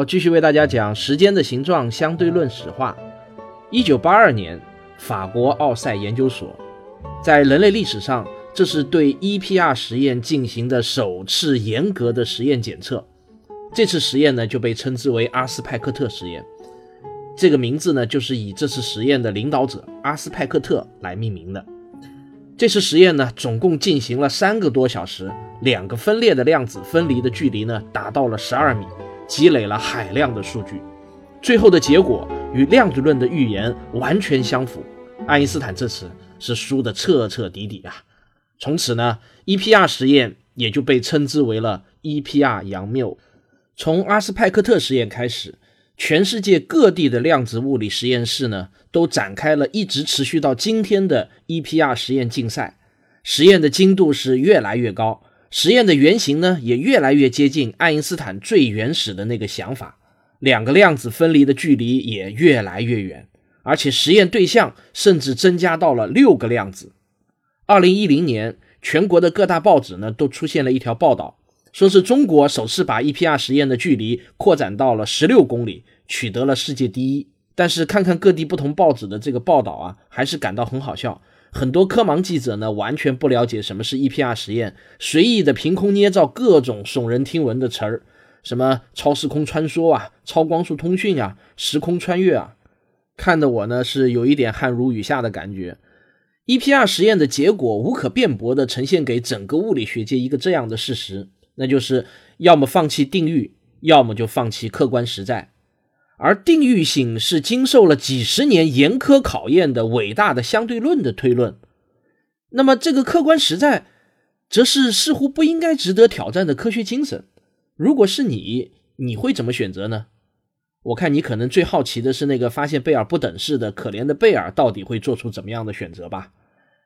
好，继续为大家讲时间的形状相对论史话。一九八二年，法国奥赛研究所在人类历史上，这是对 EPR 实验进行的首次严格的实验检测。这次实验呢，就被称之为阿斯派克特实验。这个名字呢，就是以这次实验的领导者阿斯派克特来命名的。这次实验呢，总共进行了三个多小时，两个分裂的量子分离的距离呢，达到了十二米。积累了海量的数据，最后的结果与量子论的预言完全相符。爱因斯坦这次是输得彻彻底底啊！从此呢，EPR 实验也就被称之为了 EPR 杨谬。从阿斯派克特实验开始，全世界各地的量子物理实验室呢，都展开了一直持续到今天的 EPR 实验竞赛。实验的精度是越来越高。实验的原型呢，也越来越接近爱因斯坦最原始的那个想法，两个量子分离的距离也越来越远，而且实验对象甚至增加到了六个量子。二零一零年，全国的各大报纸呢都出现了一条报道，说是中国首次把 EPR 实验的距离扩展到了十六公里，取得了世界第一。但是看看各地不同报纸的这个报道啊，还是感到很好笑。很多科盲记者呢，完全不了解什么是 EPR 实验，随意的凭空捏造各种耸人听闻的词儿，什么超时空穿梭啊、超光速通讯啊、时空穿越啊，看的我呢是有一点汗如雨下的感觉。EPR 实验的结果无可辩驳地呈现给整个物理学界一个这样的事实，那就是要么放弃定律，要么就放弃客观实在。而定域性是经受了几十年严苛考验的伟大的相对论的推论，那么这个客观实在，则是似乎不应该值得挑战的科学精神。如果是你，你会怎么选择呢？我看你可能最好奇的是那个发现贝尔不等式的可怜的贝尔到底会做出怎么样的选择吧？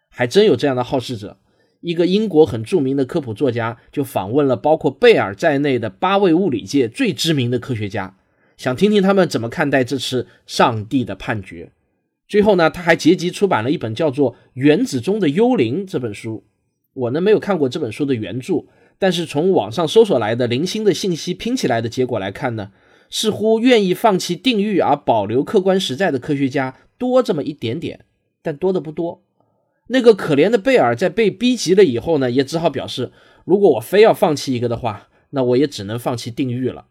还真有这样的好事者，一个英国很著名的科普作家就访问了包括贝尔在内的八位物理界最知名的科学家。想听听他们怎么看待这次上帝的判决。最后呢，他还结集出版了一本叫做《原子中的幽灵》这本书。我呢没有看过这本书的原著，但是从网上搜索来的零星的信息拼起来的结果来看呢，似乎愿意放弃定律而保留客观实在的科学家多这么一点点，但多的不多。那个可怜的贝尔在被逼急了以后呢，也只好表示，如果我非要放弃一个的话，那我也只能放弃定律了。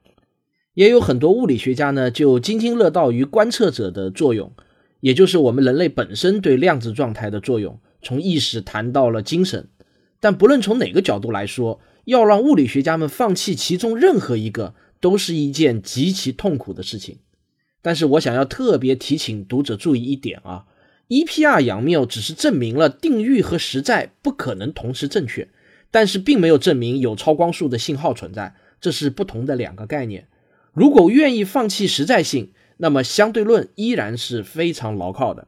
也有很多物理学家呢，就津津乐道于观测者的作用，也就是我们人类本身对量子状态的作用，从意识谈到了精神。但不论从哪个角度来说，要让物理学家们放弃其中任何一个，都是一件极其痛苦的事情。但是我想要特别提醒读者注意一点啊，EPR 杨谬只是证明了定律和实在不可能同时正确，但是并没有证明有超光速的信号存在，这是不同的两个概念。如果愿意放弃实在性，那么相对论依然是非常牢靠的。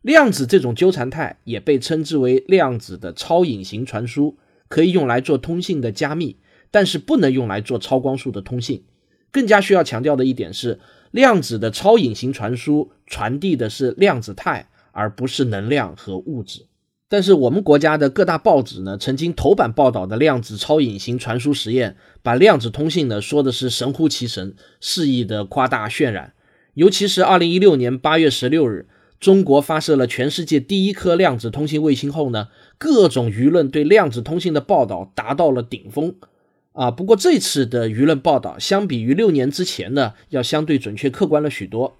量子这种纠缠态也被称之为量子的超隐形传输，可以用来做通信的加密，但是不能用来做超光速的通信。更加需要强调的一点是，量子的超隐形传输传递的是量子态，而不是能量和物质。但是我们国家的各大报纸呢，曾经头版报道的量子超隐形传输实验，把量子通信呢说的是神乎其神，肆意的夸大渲染。尤其是二零一六年八月十六日，中国发射了全世界第一颗量子通信卫星后呢，各种舆论对量子通信的报道达到了顶峰。啊，不过这次的舆论报道相比于六年之前呢，要相对准确客观了许多。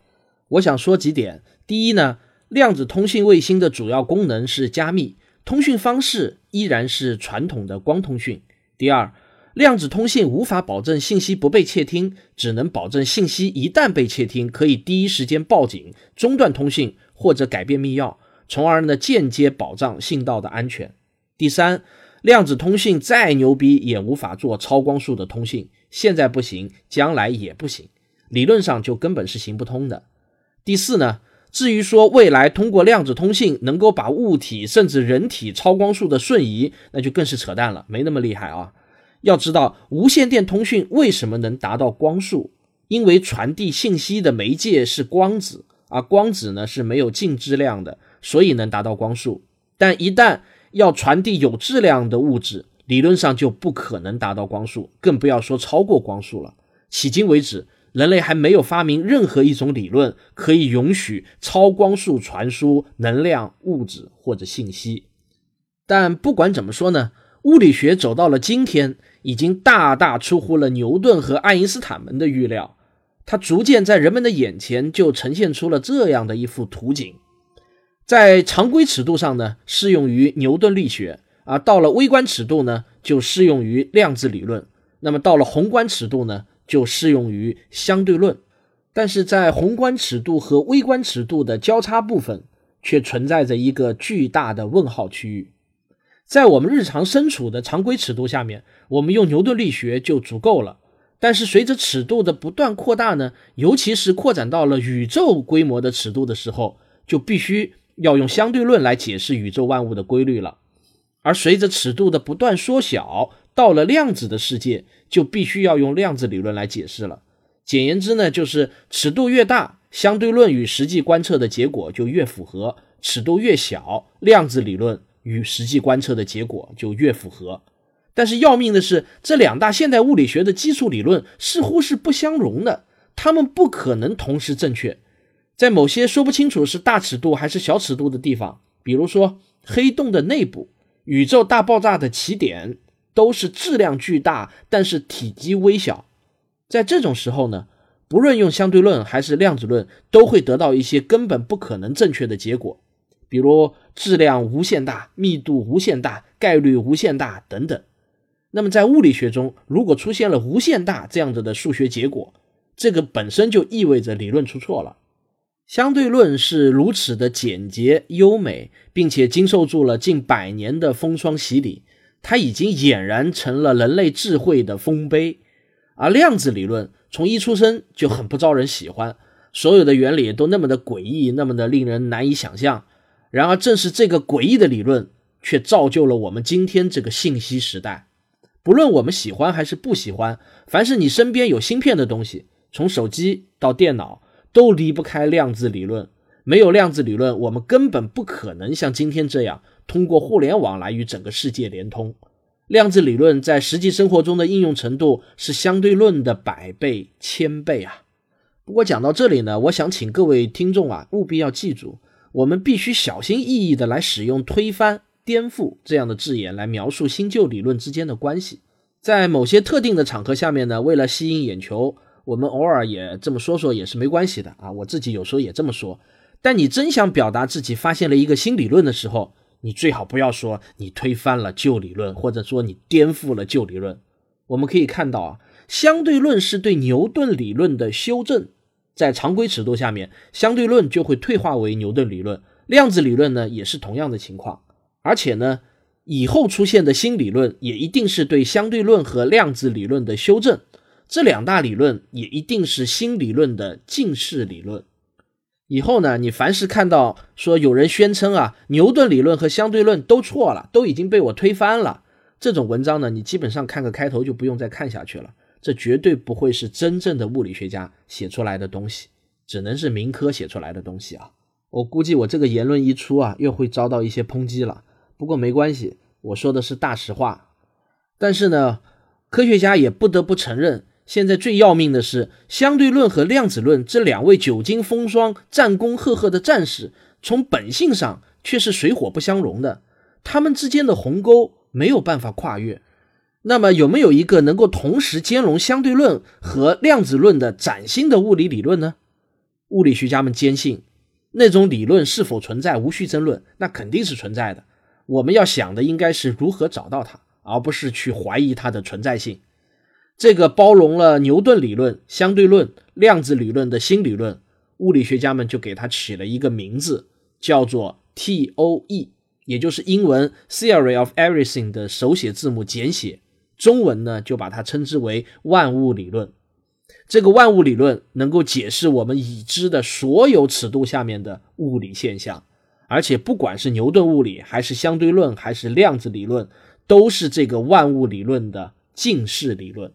我想说几点，第一呢。量子通信卫星的主要功能是加密，通讯方式依然是传统的光通讯。第二，量子通信无法保证信息不被窃听，只能保证信息一旦被窃听，可以第一时间报警、中断通信或者改变密钥，从而呢间接保障信道的安全。第三，量子通信再牛逼也无法做超光速的通信，现在不行，将来也不行，理论上就根本是行不通的。第四呢，至于说未来通过量子通信能够把物体甚至人体超光速的瞬移，那就更是扯淡了，没那么厉害啊。要知道无线电通讯为什么能达到光速？因为传递信息的媒介是光子，而光子呢是没有静质量的，所以能达到光速。但一旦要传递有质量的物质，理论上就不可能达到光速，更不要说超过光速了。迄今为止，人类还没有发明任何一种理论可以允许超光速传输能量、物质或者信息。但不管怎么说呢，物理学走到了今天。已经大大出乎了牛顿和爱因斯坦们的预料，它逐渐在人们的眼前就呈现出了这样的一幅图景：在常规尺度上呢，适用于牛顿力学；而到了微观尺度呢，就适用于量子理论；那么到了宏观尺度呢，就适用于相对论。但是在宏观尺度和微观尺度的交叉部分，却存在着一个巨大的问号区域。在我们日常身处的常规尺度下面，我们用牛顿力学就足够了。但是随着尺度的不断扩大呢，尤其是扩展到了宇宙规模的尺度的时候，就必须要用相对论来解释宇宙万物的规律了。而随着尺度的不断缩小，到了量子的世界，就必须要用量子理论来解释了。简言之呢，就是尺度越大，相对论与实际观测的结果就越符合；尺度越小，量子理论。与实际观测的结果就越符合，但是要命的是，这两大现代物理学的基础理论似乎是不相容的，它们不可能同时正确。在某些说不清楚是大尺度还是小尺度的地方，比如说黑洞的内部、宇宙大爆炸的起点，都是质量巨大，但是体积微小。在这种时候呢，不论用相对论还是量子论，都会得到一些根本不可能正确的结果。比如质量无限大、密度无限大、概率无限大等等。那么在物理学中，如果出现了无限大这样子的数学结果，这个本身就意味着理论出错了。相对论是如此的简洁优美，并且经受住了近百年的风霜洗礼，它已经俨然成了人类智慧的丰碑。而量子理论从一出生就很不招人喜欢，所有的原理都那么的诡异，那么的令人难以想象。然而，正是这个诡异的理论，却造就了我们今天这个信息时代。不论我们喜欢还是不喜欢，凡是你身边有芯片的东西，从手机到电脑，都离不开量子理论。没有量子理论，我们根本不可能像今天这样通过互联网来与整个世界连通。量子理论在实际生活中的应用程度是相对论的百倍、千倍啊！不过讲到这里呢，我想请各位听众啊，务必要记住。我们必须小心翼翼地来使用“推翻”“颠覆”这样的字眼来描述新旧理论之间的关系。在某些特定的场合下面呢，为了吸引眼球，我们偶尔也这么说说也是没关系的啊。我自己有时候也这么说。但你真想表达自己发现了一个新理论的时候，你最好不要说你推翻了旧理论，或者说你颠覆了旧理论。我们可以看到啊，相对论是对牛顿理论的修正。在常规尺度下面，相对论就会退化为牛顿理论；量子理论呢，也是同样的情况。而且呢，以后出现的新理论也一定是对相对论和量子理论的修正。这两大理论也一定是新理论的近似理论。以后呢，你凡是看到说有人宣称啊，牛顿理论和相对论都错了，都已经被我推翻了，这种文章呢，你基本上看个开头就不用再看下去了。这绝对不会是真正的物理学家写出来的东西，只能是民科写出来的东西啊！我估计我这个言论一出啊，又会遭到一些抨击了。不过没关系，我说的是大实话。但是呢，科学家也不得不承认，现在最要命的是，相对论和量子论这两位久经风霜、战功赫赫的战士，从本性上却是水火不相容的，他们之间的鸿沟没有办法跨越。那么有没有一个能够同时兼容相对论和量子论的崭新的物理理论呢？物理学家们坚信，那种理论是否存在无需争论，那肯定是存在的。我们要想的应该是如何找到它，而不是去怀疑它的存在性。这个包容了牛顿理论、相对论、量子理论的新理论，物理学家们就给它起了一个名字，叫做 TOE，也就是英文 Theory of Everything 的手写字母简写。中文呢就把它称之为万物理论。这个万物理论能够解释我们已知的所有尺度下面的物理现象，而且不管是牛顿物理，还是相对论，还是量子理论，都是这个万物理论的近似理论。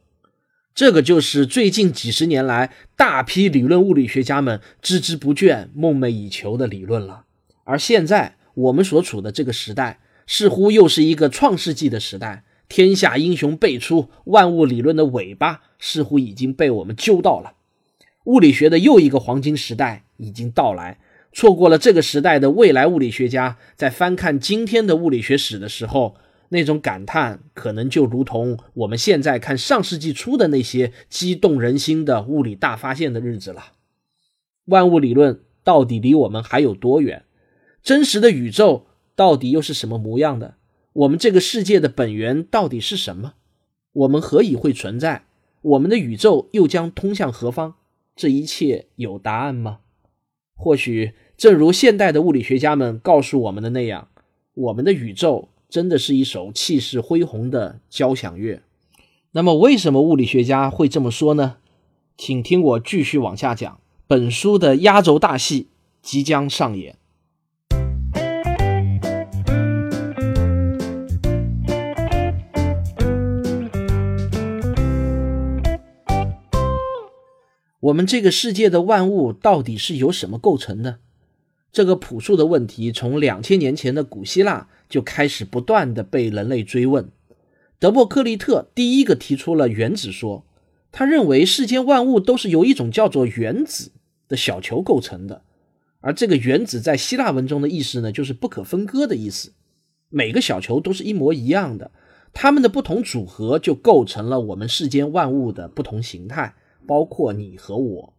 这个就是最近几十年来大批理论物理学家们孜孜不倦、梦寐以求的理论了。而现在我们所处的这个时代，似乎又是一个创世纪的时代。天下英雄辈出，万物理论的尾巴似乎已经被我们揪到了。物理学的又一个黄金时代已经到来。错过了这个时代的未来物理学家，在翻看今天的物理学史的时候，那种感叹可能就如同我们现在看上世纪初的那些激动人心的物理大发现的日子了。万物理论到底离我们还有多远？真实的宇宙到底又是什么模样的？我们这个世界的本源到底是什么？我们何以会存在？我们的宇宙又将通向何方？这一切有答案吗？或许，正如现代的物理学家们告诉我们的那样，我们的宇宙真的是一首气势恢宏的交响乐。那么，为什么物理学家会这么说呢？请听我继续往下讲。本书的压轴大戏即将上演。我们这个世界的万物到底是由什么构成的？这个朴素的问题，从两千年前的古希腊就开始不断的被人类追问。德谟克利特第一个提出了原子说，他认为世间万物都是由一种叫做原子的小球构成的，而这个原子在希腊文中的意思呢，就是不可分割的意思。每个小球都是一模一样的，它们的不同组合就构成了我们世间万物的不同形态。包括你和我，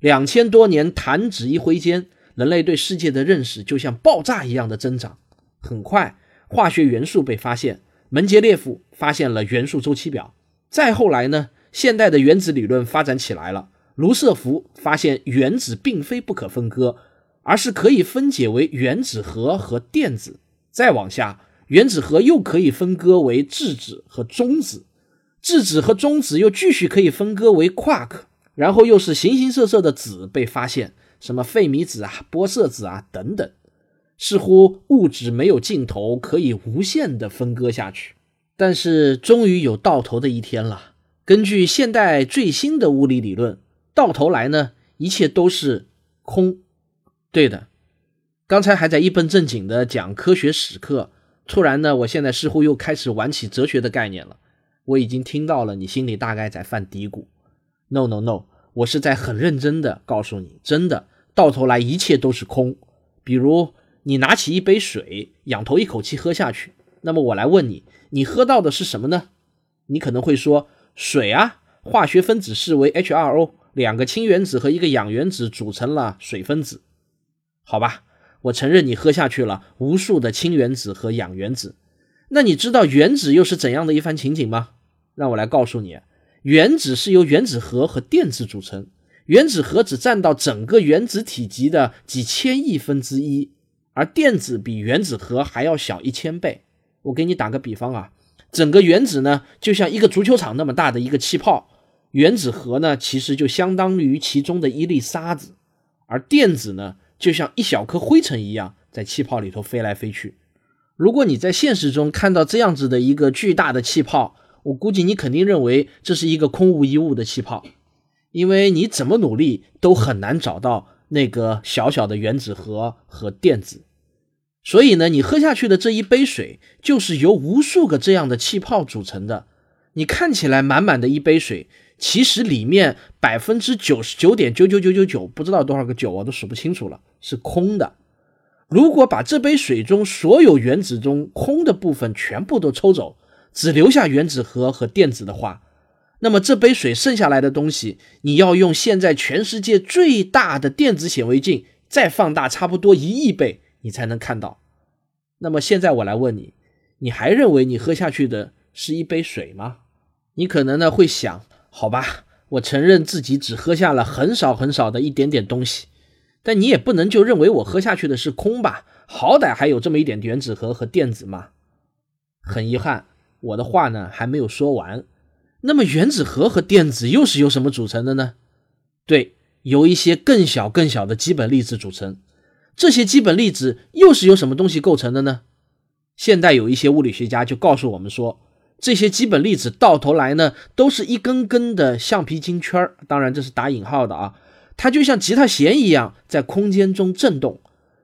两千多年弹指一挥间，人类对世界的认识就像爆炸一样的增长。很快，化学元素被发现，门捷列夫发现了元素周期表。再后来呢，现代的原子理论发展起来了，卢瑟福发现原子并非不可分割，而是可以分解为原子核和电子。再往下，原子核又可以分割为质子和中子。质子和中子又继续可以分割为夸克，然后又是形形色色的子被发现，什么费米子啊、玻色子啊等等，似乎物质没有尽头，可以无限的分割下去。但是终于有到头的一天了。根据现代最新的物理理论，到头来呢，一切都是空。对的，刚才还在一本正经的讲科学史课，突然呢，我现在似乎又开始玩起哲学的概念了。我已经听到了，你心里大概在犯嘀咕。No no no，我是在很认真的告诉你，真的，到头来一切都是空。比如你拿起一杯水，仰头一口气喝下去，那么我来问你，你喝到的是什么呢？你可能会说水啊，化学分子式为 H2O，两个氢原子和一个氧原子组成了水分子。好吧，我承认你喝下去了无数的氢原子和氧原子。那你知道原子又是怎样的一番情景吗？让我来告诉你，原子是由原子核和电子组成，原子核只占到整个原子体积的几千亿分之一，而电子比原子核还要小一千倍。我给你打个比方啊，整个原子呢就像一个足球场那么大的一个气泡，原子核呢其实就相当于其中的一粒沙子，而电子呢就像一小颗灰尘一样在气泡里头飞来飞去。如果你在现实中看到这样子的一个巨大的气泡，我估计你肯定认为这是一个空无一物的气泡，因为你怎么努力都很难找到那个小小的原子核和电子。所以呢，你喝下去的这一杯水就是由无数个这样的气泡组成的。你看起来满满的一杯水，其实里面百分之九十九点九九九九九，不知道多少个九我都数不清楚了，是空的。如果把这杯水中所有原子中空的部分全部都抽走，只留下原子核和电子的话，那么这杯水剩下来的东西，你要用现在全世界最大的电子显微镜再放大差不多一亿倍，你才能看到。那么现在我来问你，你还认为你喝下去的是一杯水吗？你可能呢会想，好吧，我承认自己只喝下了很少很少的一点点东西。但你也不能就认为我喝下去的是空吧？好歹还有这么一点原子核和电子嘛。很遗憾，我的话呢还没有说完。那么原子核和电子又是由什么组成的呢？对，由一些更小更小的基本粒子组成。这些基本粒子又是由什么东西构成的呢？现代有一些物理学家就告诉我们说，这些基本粒子到头来呢，都是一根根的橡皮筋圈儿，当然这是打引号的啊。它就像吉他弦一样，在空间中震动。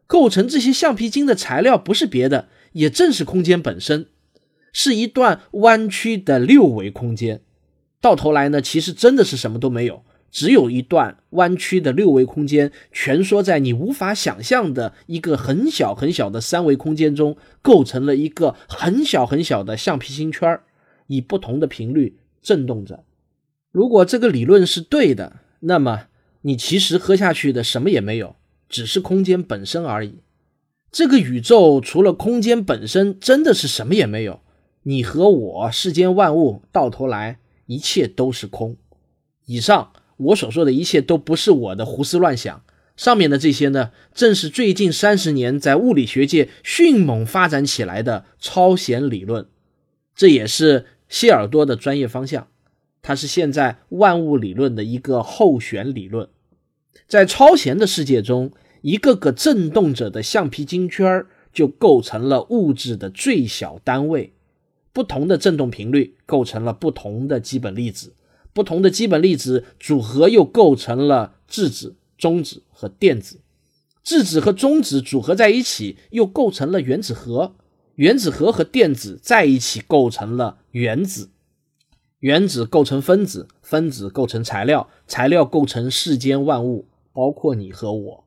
构成这些橡皮筋的材料不是别的，也正是空间本身，是一段弯曲的六维空间。到头来呢，其实真的是什么都没有，只有一段弯曲的六维空间蜷缩在你无法想象的一个很小很小的三维空间中，构成了一个很小很小的橡皮筋圈，以不同的频率震动着。如果这个理论是对的，那么你其实喝下去的什么也没有，只是空间本身而已。这个宇宙除了空间本身，真的是什么也没有。你和我，世间万物，到头来。一切都是空。以上我所说的一切都不是我的胡思乱想。上面的这些呢，正是最近三十年在物理学界迅猛发展起来的超弦理论。这也是谢尔多的专业方向。它是现在万物理论的一个候选理论。在超弦的世界中，一个个振动着的橡皮筋圈就构成了物质的最小单位。不同的振动频率构成了不同的基本粒子，不同的基本粒子组合又构成了质子、中子和电子，质子和中子组合在一起又构成了原子核，原子核和电子在一起构成了原子，原子构成分子，分子构成材料，材料构成世间万物，包括你和我。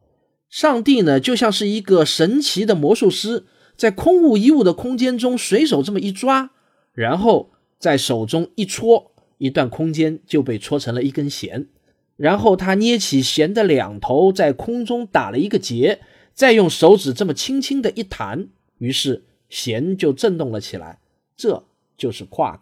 上帝呢，就像是一个神奇的魔术师，在空无一物的空间中随手这么一抓。然后在手中一戳，一段空间就被戳成了一根弦。然后他捏起弦的两头，在空中打了一个结，再用手指这么轻轻的一弹，于是弦就震动了起来。这就是 quark。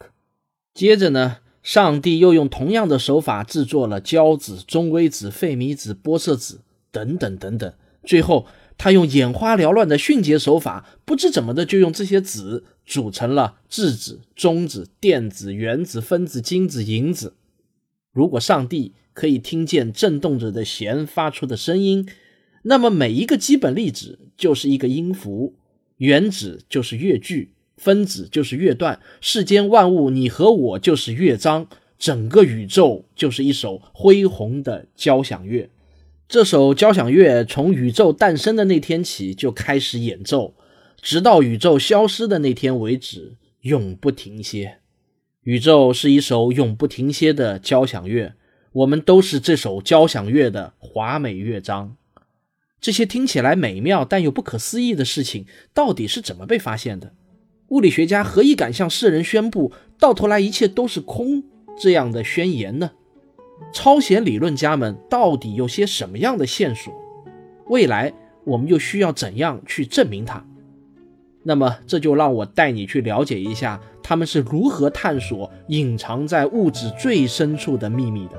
接着呢，上帝又用同样的手法制作了胶子、中微子、费米子、玻色子等等等等。最后。他用眼花缭乱的迅捷手法，不知怎么的就用这些子组成了质子、中子、电子、原子、分子、精子、银子。如果上帝可以听见震动着的弦发出的声音，那么每一个基本粒子就是一个音符，原子就是乐句，分子就是乐段，世间万物，你和我就是乐章，整个宇宙就是一首恢宏的交响乐。这首交响乐从宇宙诞生的那天起就开始演奏，直到宇宙消失的那天为止，永不停歇。宇宙是一首永不停歇的交响乐，我们都是这首交响乐的华美乐章。这些听起来美妙但又不可思议的事情，到底是怎么被发现的？物理学家何以敢向世人宣布“到头来一切都是空”这样的宣言呢？超弦理论家们到底有些什么样的线索？未来我们又需要怎样去证明它？那么这就让我带你去了解一下他们是如何探索隐藏在物质最深处的秘密的。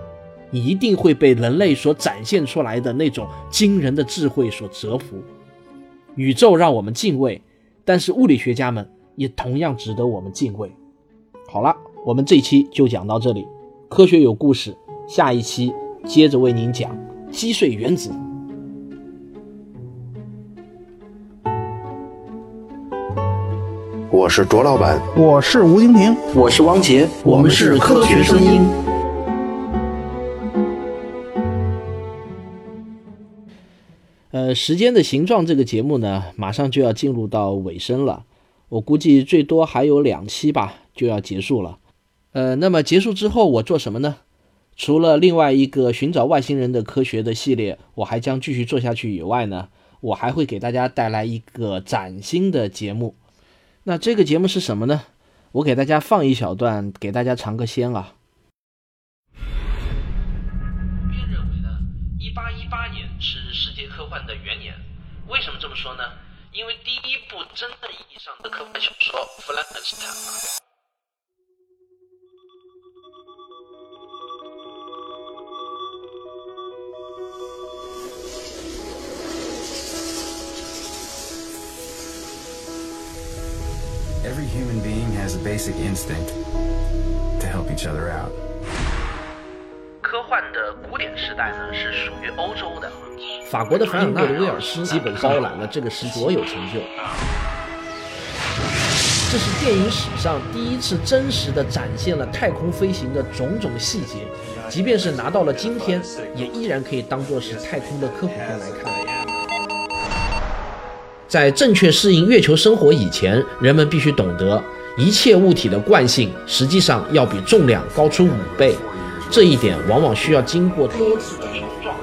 你一定会被人类所展现出来的那种惊人的智慧所折服。宇宙让我们敬畏，但是物理学家们也同样值得我们敬畏。好了，我们这期就讲到这里。科学有故事。下一期接着为您讲击碎原子。我是卓老板，我是吴京平，我是王杰，我们是科学声音。呃，时间的形状这个节目呢，马上就要进入到尾声了，我估计最多还有两期吧，就要结束了。呃，那么结束之后我做什么呢？除了另外一个寻找外星人的科学的系列，我还将继续做下去以外呢，我还会给大家带来一个崭新的节目。那这个节目是什么呢？我给大家放一小段，给大家尝个鲜啊。普遍认为呢，一八一八年是世界科幻的元年。为什么这么说呢？因为第一部真正意义上的科幻小说《弗兰肯斯坦》basic instinct to help each other out. 科幻的古典时代呢，是属于欧洲的。法国的凡尔纳·威尔斯基本包揽了这个时期所有成就。这是电影史上第一次真实的展现了太空飞行的种种细节，即便是拿到了今天，也依然可以当做是太空的科普片来看。在正确适应月球生活以前，人们必须懂得，一切物体的惯性实际上要比重量高出五倍，这一点往往需要经过多次的冲撞。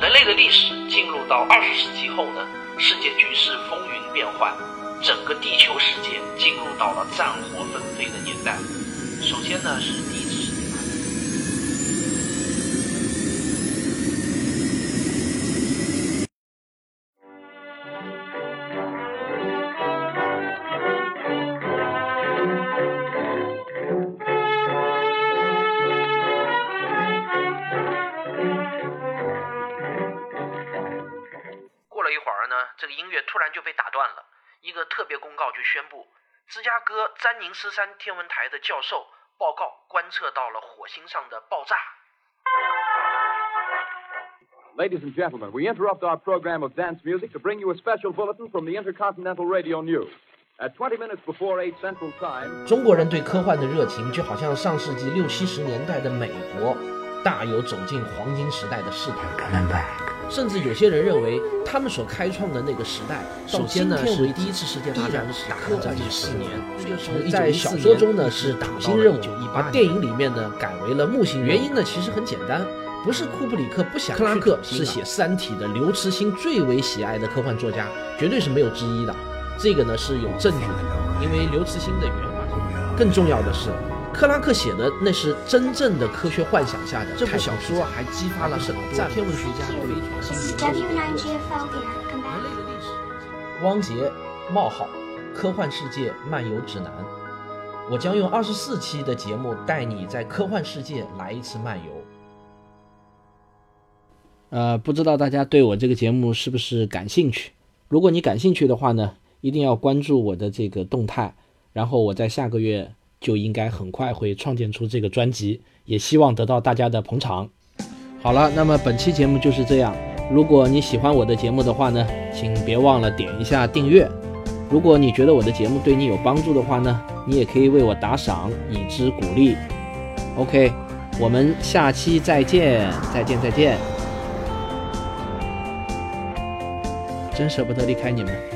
人类的历史进入到二十世纪后呢？世界局势风云变幻，整个地球世界进入到了战火纷飞的年代。首先呢是了一会儿呢，这个音乐突然就被打断了。一个特别公告就宣布，芝加哥詹宁斯山天文台的教授报告观测到了火星上的爆炸。Ladies and gentlemen, we interrupt our program of dance music to bring you a special bulletin from the Intercontinental Radio News. At twenty minutes before eight Central Time, 中国人对科幻的热情，就好像上世纪六七十年代的美国，大有走进黄金时代的势头。甚至有些人认为，他们所开创的那个时代，首先呢是第一次世界大战打了将近四年，在小说中呢是土星任务，而电影里面呢改为了木星。原因呢其实很简单，不是库布里克不想，克拉克是写《三体》的刘慈欣最为喜爱的科幻作家，绝对是没有之一的。这个呢是有证据的，因为刘慈欣的原话是。更重要的是。克拉克写的那是真正的科学幻想下的这部小说，还激发了很多天文学家对星研究。人类的历史。汪杰：冒号，科幻世界漫游指南。我将用二十四期的节目带你在科幻世界来一次漫游。呃，不知道大家对我这个节目是不是感兴趣？如果你感兴趣的话呢，一定要关注我的这个动态，然后我在下个月。就应该很快会创建出这个专辑，也希望得到大家的捧场。好了，那么本期节目就是这样。如果你喜欢我的节目的话呢，请别忘了点一下订阅。如果你觉得我的节目对你有帮助的话呢，你也可以为我打赏，以资鼓励。OK，我们下期再见，再见，再见。真舍不得离开你们。